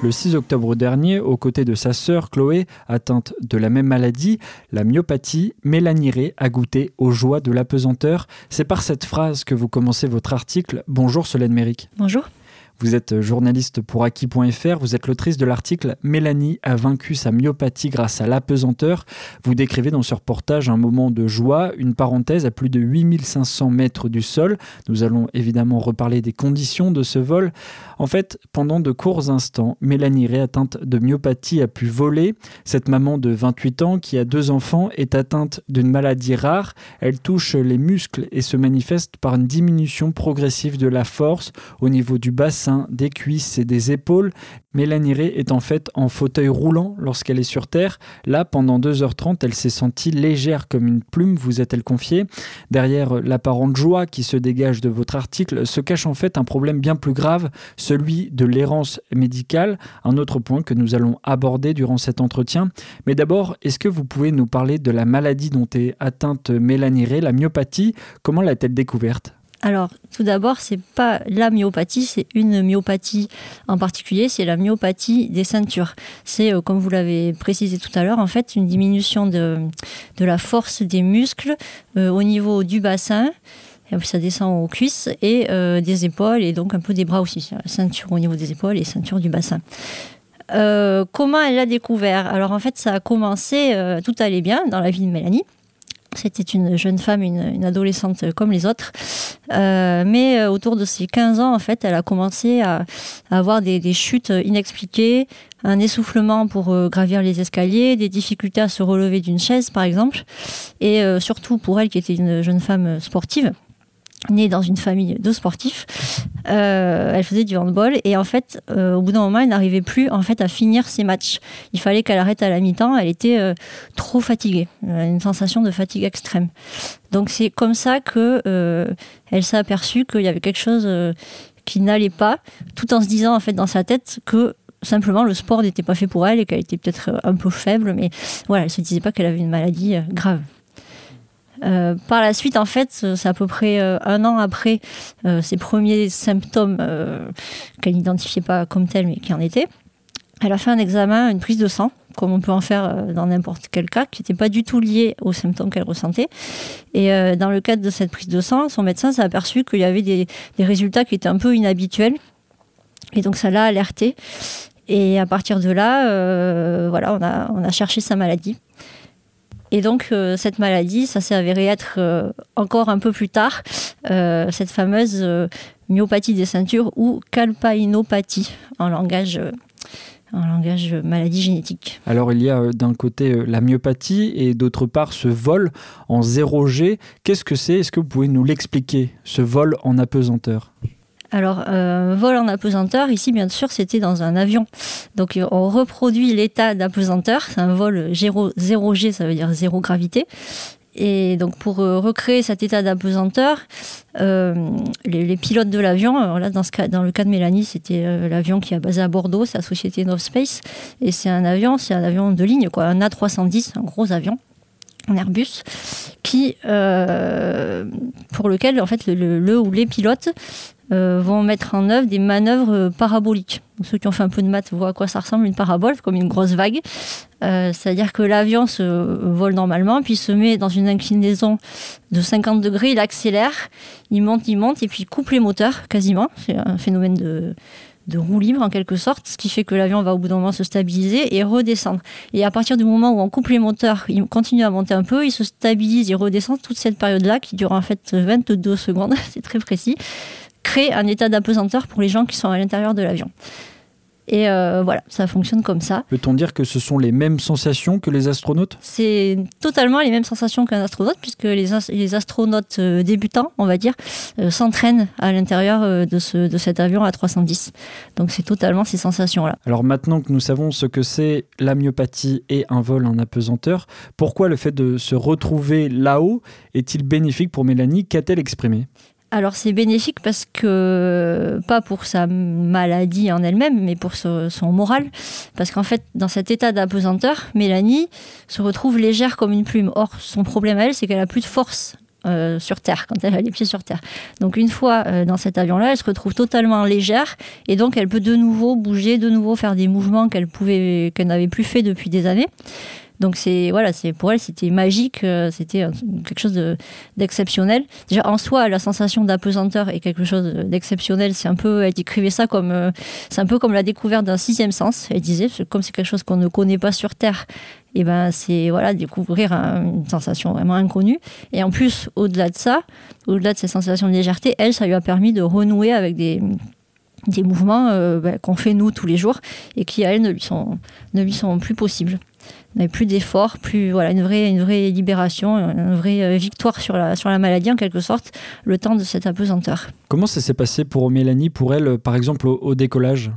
Le 6 octobre dernier, aux côtés de sa sœur Chloé, atteinte de la même maladie, la myopathie, Mélanie Ré a goûté aux joies de l'apesanteur. C'est par cette phrase que vous commencez votre article. Bonjour Solène Méric. Bonjour. Vous êtes journaliste pour Aki.fr, vous êtes l'autrice de l'article Mélanie a vaincu sa myopathie grâce à l'apesanteur. Vous décrivez dans ce reportage un moment de joie, une parenthèse à plus de 8500 mètres du sol. Nous allons évidemment reparler des conditions de ce vol. En fait, pendant de courts instants, Mélanie Ré, atteinte de myopathie, a pu voler. Cette maman de 28 ans qui a deux enfants est atteinte d'une maladie rare. Elle touche les muscles et se manifeste par une diminution progressive de la force au niveau du bassin des cuisses et des épaules. Mélanie Ray est en fait en fauteuil roulant lorsqu'elle est sur Terre. Là, pendant 2h30, elle s'est sentie légère comme une plume, vous a-t-elle confié. Derrière l'apparente joie qui se dégage de votre article se cache en fait un problème bien plus grave, celui de l'errance médicale, un autre point que nous allons aborder durant cet entretien. Mais d'abord, est-ce que vous pouvez nous parler de la maladie dont est atteinte Mélanie Ray, la myopathie? Comment l'a-t-elle découverte? Alors, tout d'abord, c'est pas la myopathie, c'est une myopathie en particulier, c'est la myopathie des ceintures. C'est, euh, comme vous l'avez précisé tout à l'heure, en fait, une diminution de, la force des muscles euh, au niveau du bassin. Et ça descend aux cuisses et euh, des épaules et donc un peu des bras aussi. Ceinture au niveau des épaules et ceinture du bassin. comment elle l'a découvert? Alors en fait, ça a commencé, tout allait bien dans la vie de Mélanie. C'était une jeune femme, une, adolescente comme les autres. Euh, mais euh, autour de ses 15 ans, en fait, elle a commencé à, avoir des, chutes inexpliquées, un essoufflement pour euh, gravir les escaliers, des difficultés à se relever d'une chaise, par exemple. Et surtout pour elle, qui était une jeune femme sportive, née dans une famille de sportifs. Euh, elle faisait du handball et en fait, euh, au bout d'un moment, elle n'arrivait plus en fait à finir ses matchs. Il fallait qu'elle arrête à la mi-temps. Elle était euh, trop fatiguée, une sensation de fatigue extrême. Donc c'est comme ça que elle s'est aperçue qu'il y avait quelque chose qui n'allait pas, tout en se disant en fait dans sa tête que simplement le sport n'était pas fait pour elle et qu'elle était peut-être un peu faible, mais voilà, elle se disait pas qu'elle avait une maladie grave. Euh, par la suite, en fait, c'est à peu près euh, un an après euh, ses premiers symptômes qu'elle n'identifiait pas comme tels, mais qui en étaient. Elle a fait un examen, une prise de sang, comme on peut en faire dans n'importe quel cas, qui n'était pas du tout lié aux symptômes qu'elle ressentait. Et dans le cadre de cette prise de sang, son médecin s'est aperçu qu'il y avait des, résultats qui étaient un peu inhabituels. Et donc ça l'a alerté. Et à partir de là, voilà, on a cherché sa maladie. Et donc, euh, cette maladie, ça s'est avéré être euh, encore un peu plus tard, euh, cette fameuse myopathie des ceintures ou calpainopathie en langage en langage maladie génétique. Alors il y a d'un côté la myopathie et d'autre part ce vol en 0G. Qu'est-ce que c'est? Est-ce que vous pouvez nous l'expliquer, ce vol en apesanteur? Alors, euh, vol en apesanteur, ici, bien sûr, c'était dans un avion. Donc, euh, on reproduit l'état d'apesanteur. C'est un vol 0, G, ça veut dire zéro gravité. Et donc pour recréer cet état d'apesanteur, les, pilotes de l'avion, là dans le cas de Mélanie, c'était l'avion qui est basé à Bordeaux, c'est la société North Space, et c'est un avion, c'est un avion de ligne, quoi, un A310, un gros avion un Airbus, qui, pour lequel en fait le ou les pilotes euh, vont mettre en œuvre des manœuvres euh, paraboliques. ceux qui ont fait un peu de maths voient à quoi ça ressemble une parabole, comme une grosse vague. Euh, c'est-à-dire que l'avion se vole normalement, puis se met dans une inclinaison de 50 degrés, il accélère, il monte, il monte, et puis il coupe les moteurs quasiment. C'est un phénomène de, de roue libre en quelque sorte, ce qui fait que l'avion va au bout d'un moment se stabiliser et redescendre. Et à partir du moment où on coupe les moteurs, il continue à monter un peu, il se stabilise, il redescend toute cette période-là qui dure en fait 22 secondes, c'est très précis crée un état d'apesanteur pour les gens qui sont à l'intérieur de l'avion. Et euh, voilà, ça fonctionne comme ça. Peut-on dire que ce sont les mêmes sensations que les astronautes? C'est totalement les mêmes sensations qu'un astronaute, puisque les, les astronautes euh, débutants, on va dire, euh, s'entraînent à l'intérieur de, ce, de cet avion à 310. Donc c'est totalement ces sensations-là. Alors maintenant que nous savons ce que c'est la myopathie et un vol en apesanteur, pourquoi le fait de se retrouver là-haut est-il bénéfique pour Mélanie? Qu'a-t-elle exprimé? Alors c'est bénéfique parce que, pas pour sa maladie en elle-même, mais pour son moral. Parce qu'en fait, dans cet état d'apesanteur, Mélanie se retrouve légère comme une plume. Or, son problème à elle, c'est qu'elle a plus de force euh, sur Terre, quand elle a les pieds sur Terre. Donc une fois euh, dans cet avion-là, elle se retrouve totalement légère et donc elle peut de nouveau bouger, de nouveau faire des mouvements qu'elle qu'elle n'avait plus fait depuis des années. Donc c'est voilà, c'est pour elle c'était magique, euh, c'était quelque chose d'exceptionnel. Déjà en soi, la sensation d'apesanteur est quelque chose d'exceptionnel. C'est un peu, elle décrivait ça comme, euh, c'est un peu comme la découverte d'un sixième sens. Elle disait, comme c'est quelque chose qu'on ne connaît pas sur Terre, et ben c'est voilà découvrir une sensation vraiment inconnue. Et en plus, au-delà de ça, au-delà de cette sensation de légèreté, elle, ça lui a permis de renouer avec des des mouvements euh, ben, qu'on fait nous tous les jours et qui à elle ne lui sont, ne lui sont plus possibles plus d'efforts, plus voilà une vraie une vraie libération, une vraie euh, victoire sur la sur la maladie en quelque sorte, le temps de cette apesanteur. Comment ça s'est passé pour Mélanie, pour elle, par exemple au décollage?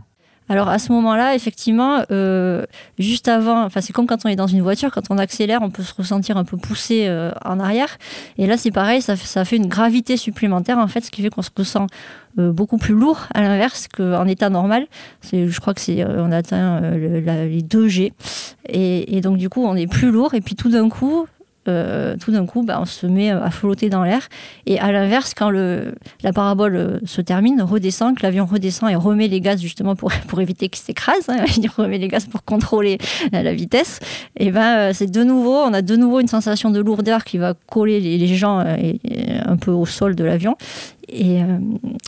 Alors à ce moment-là, effectivement, euh, juste avant, enfin c'est comme quand on est dans une voiture, quand on accélère, on peut se ressentir un peu poussé euh, en arrière. Et là, c'est pareil, ça, fait une gravité supplémentaire en fait, ce qui fait qu'on se ressent euh, beaucoup plus lourd à l'inverse qu'en état normal. Je crois que c'est on atteint les 2 G et, et, donc du coup on est plus lourd et puis tout d'un coup euh, tout d'un coup, bah, on se met à flotter dans l'air. Et à l'inverse, quand la parabole euh, se termine, redescend, que l'avion redescend et remet les gaz justement pour, éviter qu'il s'écrase, hein, il remet les gaz pour contrôler euh, la vitesse, et ben c'est de nouveau, on a de nouveau une sensation de lourdeur qui va coller les gens un peu au sol de l'avion. Euh,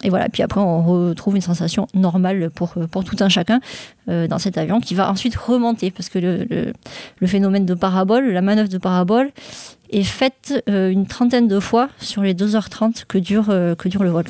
et, voilà, puis après on retrouve une sensation normale pour, pour tout un chacun euh, dans cet avion qui va ensuite remonter parce que le, le, phénomène de parabole, la manœuvre de parabole est faite euh, une trentaine de fois sur les 2h30 que dure, que dure le vol.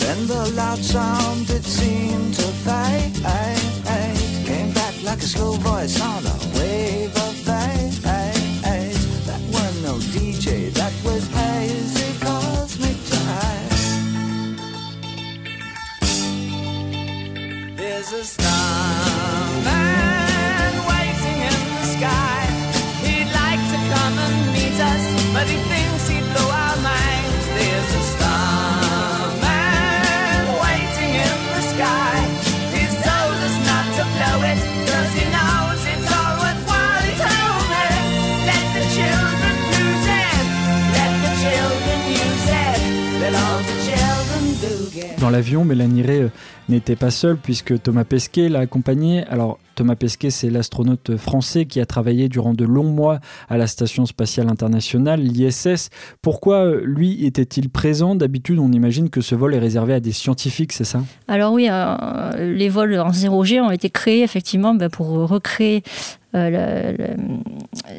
Then the loud sound it seemed to fade Dans l'avion, Mélanie Ray euh, n'était pas seule puisque Thomas Pesquet l'a accompagnée. Alors Thomas Pesquet, c'est l'astronaute français qui a travaillé durant de longs mois à la Station spatiale internationale, l'ISS. Pourquoi euh, lui était-il présent? D'habitude, on imagine que ce vol est réservé à des scientifiques, c'est ça? Alors oui, euh, les vols en 0G ont été créés effectivement ben, pour recréer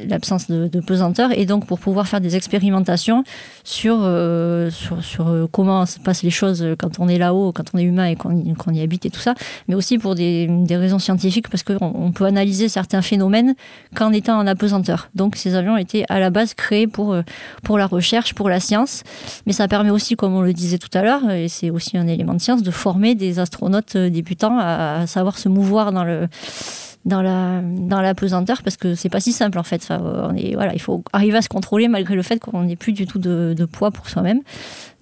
l'absence de, pesanteur, et donc pour pouvoir faire des expérimentations sur, sur, sur, comment se passent les choses quand on est là-haut, quand on est humain et qu'on y habite et tout ça, mais aussi pour des, des raisons scientifiques, parce qu'on on peut analyser certains phénomènes qu'en étant en apesanteur. Donc ces avions étaient à la base créés pour, pour la recherche, pour la science, mais ça permet aussi, comme on le disait tout à l'heure, et c'est aussi un élément de science, de former des astronautes débutants à, savoir se mouvoir dans le dans la dans la pesanteur parce que c'est pas si simple en fait. on est, voilà, il faut arriver à se contrôler malgré le fait qu'on n'ait plus du tout de, poids pour soi-même.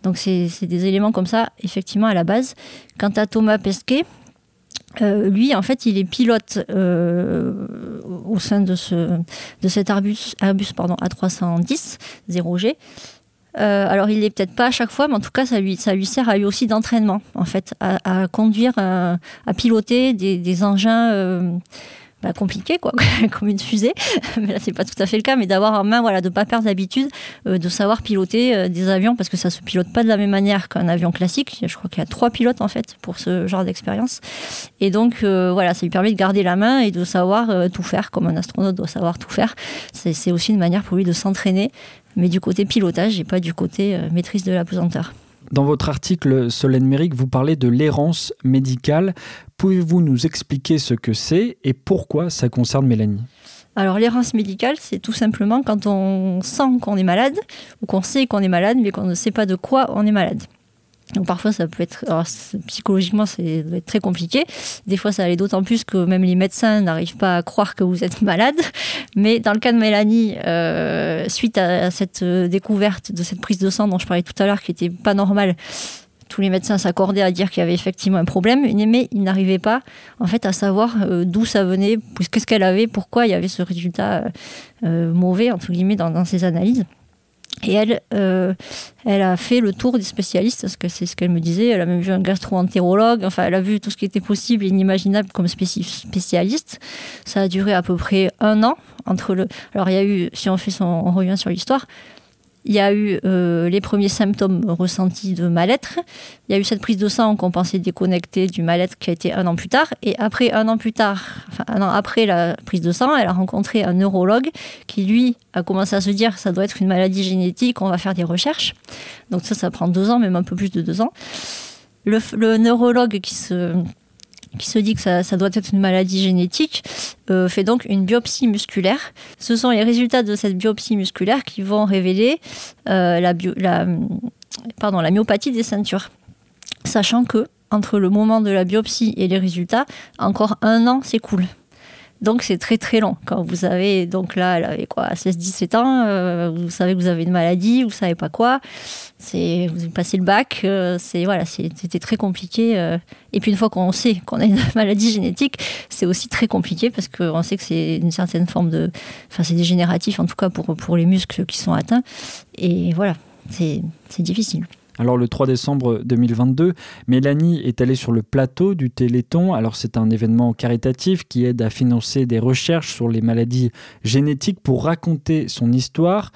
Donc c'est des éléments comme ça effectivement à la base. Quant à Thomas Pesquet, euh, lui, en fait, il est pilote euh, au sein de, ce, de cet Airbus, Airbus pardon, A310 0G. Euh, alors, il n'est peut-être pas à chaque fois, mais en tout cas, ça lui, ça lui sert à lui aussi d'entraînement, en fait, à, conduire, à, piloter des, engins euh, bah, compliqués, quoi, comme une fusée. mais là, c'est pas tout à fait le cas, mais d'avoir en main, voilà, de pas perdre l'habitude euh, de savoir piloter des avions, parce que ça se pilote pas de la même manière qu'un avion classique. Je crois qu'il y a trois pilotes, en fait, pour ce genre d'expérience. Et donc, voilà, ça lui permet de garder la main et de savoir tout faire, comme un astronaute doit savoir tout faire. C'est aussi une manière pour lui de s'entraîner mais du côté pilotage et pas du côté euh, maîtrise de la pesanteur. Dans votre article, Solène Méric, vous parlez de l'errance médicale. Pouvez-vous nous expliquer ce que c'est et pourquoi ça concerne Mélanie? Alors l'errance médicale, c'est tout simplement quand on sent qu'on est malade ou qu'on sait qu'on est malade, mais qu'on ne sait pas de quoi on est malade. Donc parfois ça peut être psychologiquement c'est très compliqué. Des fois ça allait d'autant plus que même les médecins n'arrivent pas à croire que vous êtes malade. Mais dans le cas de Mélanie, euh, suite à cette euh, découverte de cette prise de sang dont je parlais tout à l'heure qui était pas normale, tous les médecins s'accordaient à dire qu'il y avait effectivement un problème, mais ils n'arrivaient pas en fait à savoir euh, d'où ça venait, qu'est-ce qu'elle avait, pourquoi il y avait ce résultat mauvais entre guillemets dans, dans ces analyses. Et elle, euh, elle a fait le tour des spécialistes, parce que c'est ce qu'elle me disait. Elle a même vu un gastro-entérologue. Enfin, elle a vu tout ce qui était possible et inimaginable comme spécialiste. Ça a duré à peu près un an entre le. Alors, il y a eu, si on fait son, on revient sur l'histoire, il y a eu euh, les premiers symptômes ressentis de mal-être. Il y a eu cette prise de sang qu'on pensait déconnectée du mal-être qui a été un an plus tard. Et après, un an plus tard, enfin un an après la prise de sang, elle a rencontré un neurologue qui, lui, a commencé à se dire ça doit être une maladie génétique, on va faire des recherches. Donc ça, ça prend deux ans, même un peu plus de deux ans. Le, le neurologue qui se qui se dit que ça, doit être une maladie génétique, euh, fait donc une biopsie musculaire. Ce sont les résultats de cette biopsie musculaire qui vont révéler euh, la, pardon, la myopathie des ceintures. Sachant que entre le moment de la biopsie et les résultats, encore un an s'écoule. Donc c'est très très long. Quand vous avez, donc là, elle avait quoi, 16-17 ans, euh, vous savez que vous avez une maladie, vous savez pas quoi, c'est, vous passez le bac, euh, c'est voilà, c'était très compliqué. Euh. et puis une fois qu'on sait qu'on a une maladie génétique, c'est aussi très compliqué parce qu'on sait que c'est une certaine forme de, enfin c'est dégénératif en tout cas pour, pour les muscles qui sont atteints. Et voilà, c'est difficile. Alors le 3 décembre 2022, Mélanie est allée sur le plateau du Téléthon. Alors c'est un événement caritatif qui aide à financer des recherches sur les maladies génétiques pour raconter son histoire.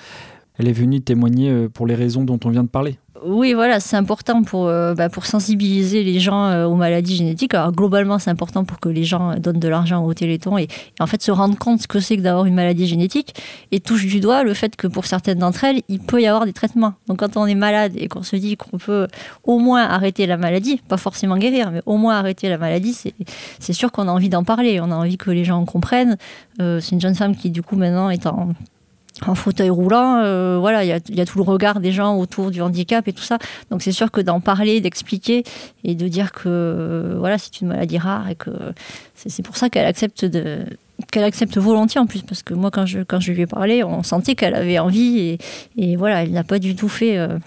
Elle est venue témoigner euh, pour les raisons dont on vient de parler. Oui, voilà, c'est important pour, euh, bah, pour sensibiliser les gens euh, aux maladies génétiques. Alors, globalement, c'est important pour que les gens donnent de l'argent au Téléthon et, en fait se rendent compte ce que c'est que d'avoir une maladie génétique et touche du doigt le fait que pour certaines d'entre elles, il peut y avoir des traitements. Donc, quand on est malade et qu'on se dit qu'on peut au moins arrêter la maladie, pas forcément guérir, mais au moins arrêter la maladie, c'est sûr qu'on a envie d'en parler. On a envie que les gens comprennent. C'est une jeune femme qui, du coup, maintenant est en en fauteuil roulant, euh, voilà, il y, a, tout le regard des gens autour du handicap et tout ça. Donc c'est sûr que d'en parler, d'expliquer et de dire que euh, voilà, c'est une maladie rare et que c'est pour ça qu'elle accepte de qu'elle accepte volontiers en plus parce que moi quand je quand je lui ai parlé, on sentait qu'elle avait envie et, voilà, elle n'a pas du tout fait euh,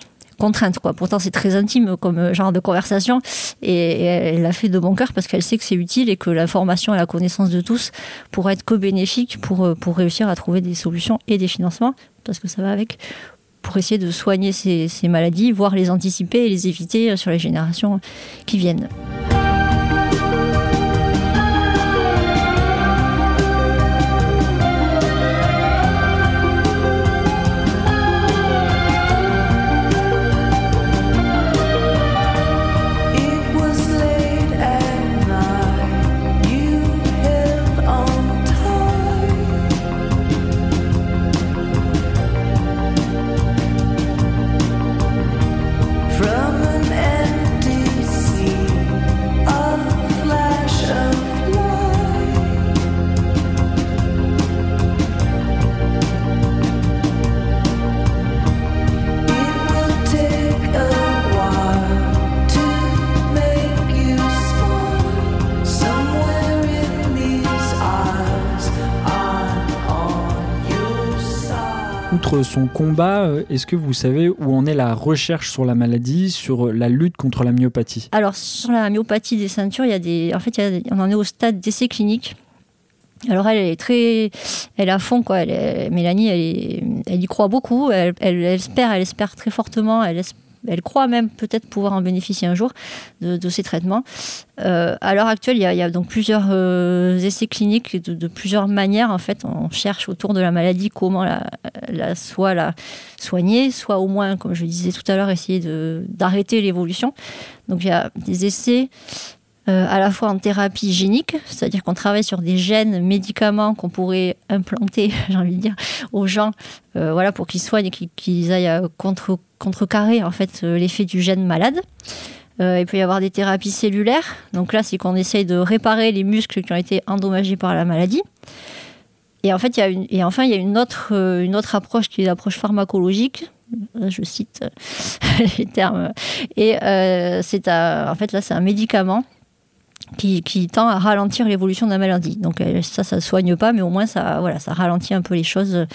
contrainte. Quoi. Pourtant, c'est très intime comme euh, genre de conversation et, elle l'a fait de bon cœur parce qu'elle sait que c'est utile et que l'information et la connaissance de tous pourraient être que bénéfiques pour, euh, pour réussir à trouver des solutions et des financements, parce que ça va avec, pour essayer de soigner ces, ces maladies, voire les anticiper et les éviter euh, sur les générations qui viennent. Son combat, euh, est-ce que vous savez où en est la recherche sur la maladie, sur la lutte contre la myopathie? Alors, sur la myopathie des ceintures, il y a des, en fait, on en est au stade d'essai clinique. Alors elle, est très, elle est à fond quoi. Mélanie, elle, y croit beaucoup. Elle, elle, espère, elle espère très fortement. Elle, elle croit même peut-être pouvoir en bénéficier un jour de, ces traitements. Euh, à l'heure actuelle, il y, a, donc plusieurs euh, essais cliniques de, plusieurs manières. En fait, on cherche autour de la maladie comment la, soit la soigner, soit au moins, comme je le disais tout à l'heure, essayer d'arrêter l'évolution. Donc il y a des essais euh, à la fois en thérapie génique, c'est-à-dire qu'on travaille sur des gènes, médicaments qu'on pourrait implanter, j'ai envie de dire, aux gens, euh, voilà, pour qu'ils soignent et qu'ils aillent euh, contre, contrecarrer en fait l'effet du gène malade. il peut y avoir des thérapies cellulaires, donc là c'est qu'on essaye de réparer les muscles qui ont été endommagés par la maladie. Et en fait, il y a et enfin, il y a une autre, une autre approche qui est l'approche pharmacologique, je cite les termes. Et c'est en fait là, c'est un médicament qui, tend à ralentir l'évolution de la maladie. Donc euh, ça, ça ne soigne pas, mais au moins ça, voilà, ça ralentit un peu les choses,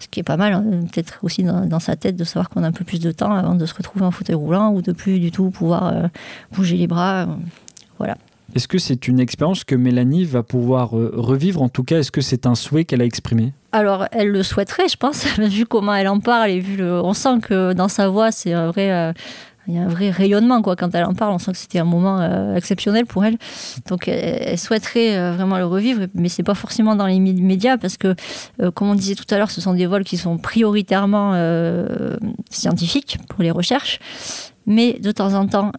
ce qui est pas mal, hein. peut-être aussi dans, sa tête de savoir qu'on a un peu plus de temps avant de se retrouver en fauteuil roulant ou de plus du tout pouvoir euh, bouger les bras. Euh, voilà. Est-ce que c'est une expérience que Mélanie va pouvoir revivre? En tout cas, est-ce que c'est un souhait qu'elle a exprimé? Alors, elle le souhaiterait, je pense, vu comment elle en parle et vu le, on sent que dans sa voix, c'est un vrai, il y a un vrai rayonnement quoi. Quand elle en parle on sent que c'était un moment euh, exceptionnel pour elle. Donc elle, souhaiterait euh, vraiment le revivre mais c'est pas forcément dans les médias parce que euh, comme on disait tout à l'heure ce sont des vols qui sont prioritairement scientifiques pour les recherches. Mais de temps en temps,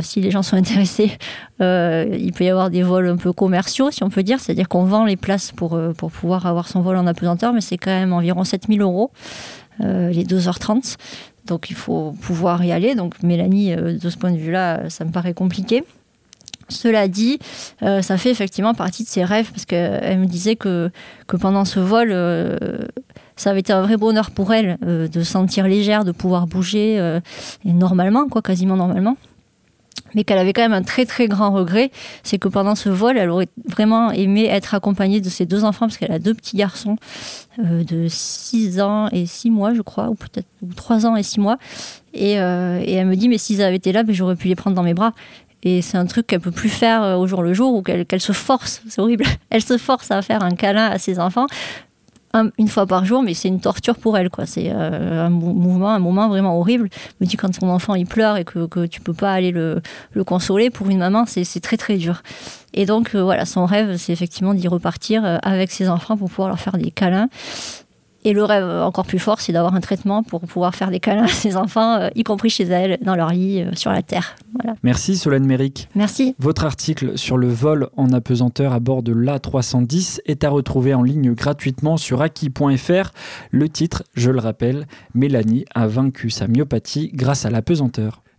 si les gens sont intéressés, il peut y avoir des vols un peu commerciaux, si on peut dire, c'est-à-dire qu'on vend les places pour, pour pouvoir avoir son vol en apesanteur, mais c'est quand même environ 7000 euros. Les 2h30. Donc il faut pouvoir y aller. Donc Mélanie, euh, de ce point de vue-là, ça me paraît compliqué. Cela dit, euh, ça fait effectivement partie de ses rêves parce qu'elle me disait que, pendant ce vol, euh, ça avait été un vrai bonheur pour elle de se sentir légère, de pouvoir bouger et normalement, quoi, quasiment normalement mais qu'elle avait quand même un très très grand regret, c'est que pendant ce vol, elle aurait vraiment aimé être accompagnée de ses deux enfants, parce qu'elle a deux petits garçons euh, de 6 ans et 6 mois, je crois, ou peut-être 3 ans et 6 mois. Euh, et, elle me dit, mais s'ils avaient été là, ben, j'aurais pu les prendre dans mes bras. Et c'est un truc qu'elle peut plus faire euh, au jour le jour, ou qu'elle se force, c'est horrible, elle se force à faire un câlin à ses enfants, une fois par jour, mais c'est une torture pour elle. quoi. C'est euh, un mouvement, un moment vraiment horrible. Je me dis quand son enfant il pleure et que, que tu peux pas aller le, le consoler, pour une maman, c'est très très dur. Et donc euh, voilà, son rêve, c'est effectivement d'y repartir euh, avec ses enfants pour pouvoir leur faire des câlins. Et le rêve encore plus fort, c'est d'avoir un traitement pour pouvoir faire des câlins à ses enfants, euh, y compris chez elles, dans leur lit, euh, sur la Terre. Voilà. Merci Solène Méric. Merci. Votre article sur le vol en apesanteur à bord de l'A310 est à retrouver en ligne gratuitement sur acquis.fr. Le titre, je le rappelle, Mélanie a vaincu sa myopathie grâce à l'apesanteur.